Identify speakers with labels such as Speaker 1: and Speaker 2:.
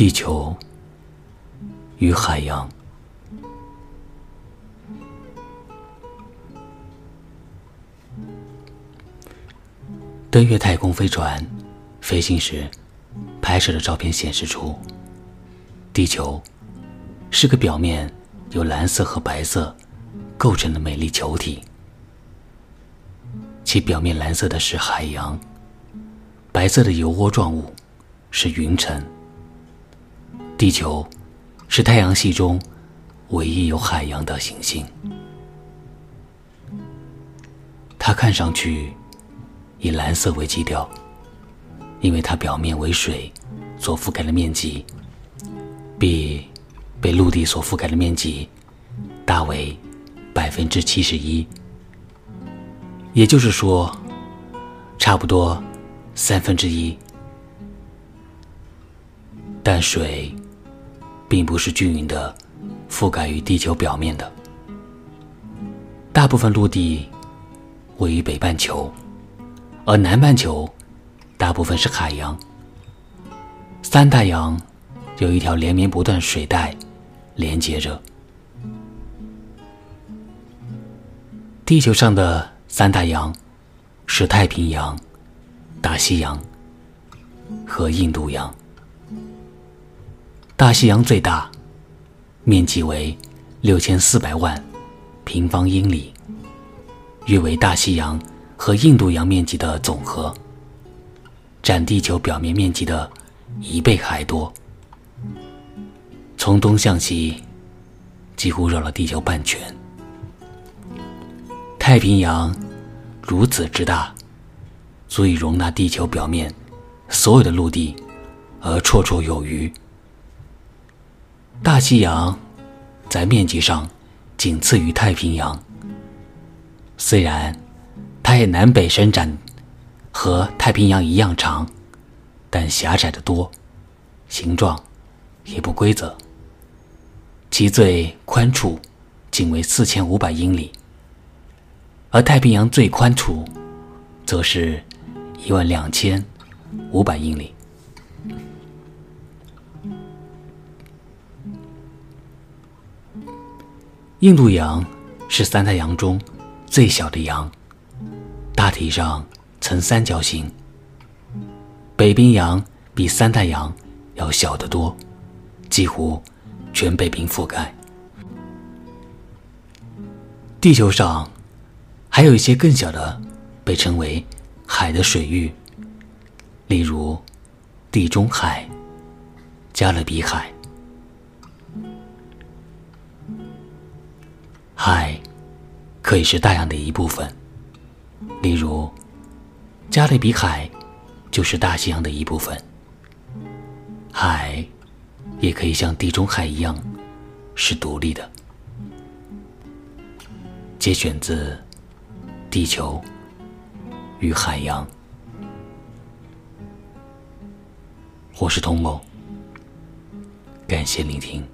Speaker 1: 地球与海洋。登月太空飞船飞行时拍摄的照片显示出，地球是个表面由蓝色和白色构成的美丽球体，其表面蓝色的是海洋，白色的油涡状物是云层。地球是太阳系中唯一有海洋的行星，它看上去以蓝色为基调，因为它表面为水所覆盖的面积比被陆地所覆盖的面积大为百分之七十一，也就是说，差不多三分之一，但水。并不是均匀的覆盖于地球表面的，大部分陆地位于北半球，而南半球大部分是海洋。三大洋有一条连绵不断水带连接着。地球上的三大洋是太平洋、大西洋和印度洋。大西洋最大，面积为六千四百万平方英里，约为大西洋和印度洋面积的总和，占地球表面面积的一倍还多。从东向西，几乎绕了地球半圈。太平洋如此之大，足以容纳地球表面所有的陆地，而绰绰有余。大西洋在面积上仅次于太平洋，虽然它也南北伸展和太平洋一样长，但狭窄的多，形状也不规则。其最宽处仅为四千五百英里，而太平洋最宽处则是一万两千五百英里。印度洋是三大洋中最小的洋，大体上呈三角形。北冰洋比三大洋要小得多，几乎全北冰覆盖。地球上还有一些更小的，被称为海的水域，例如地中海、加勒比。海可以是大洋的一部分，例如加勒比海就是大西洋的一部分。海也可以像地中海一样是独立的。节选自《地球与海洋》，我是童某，感谢聆听。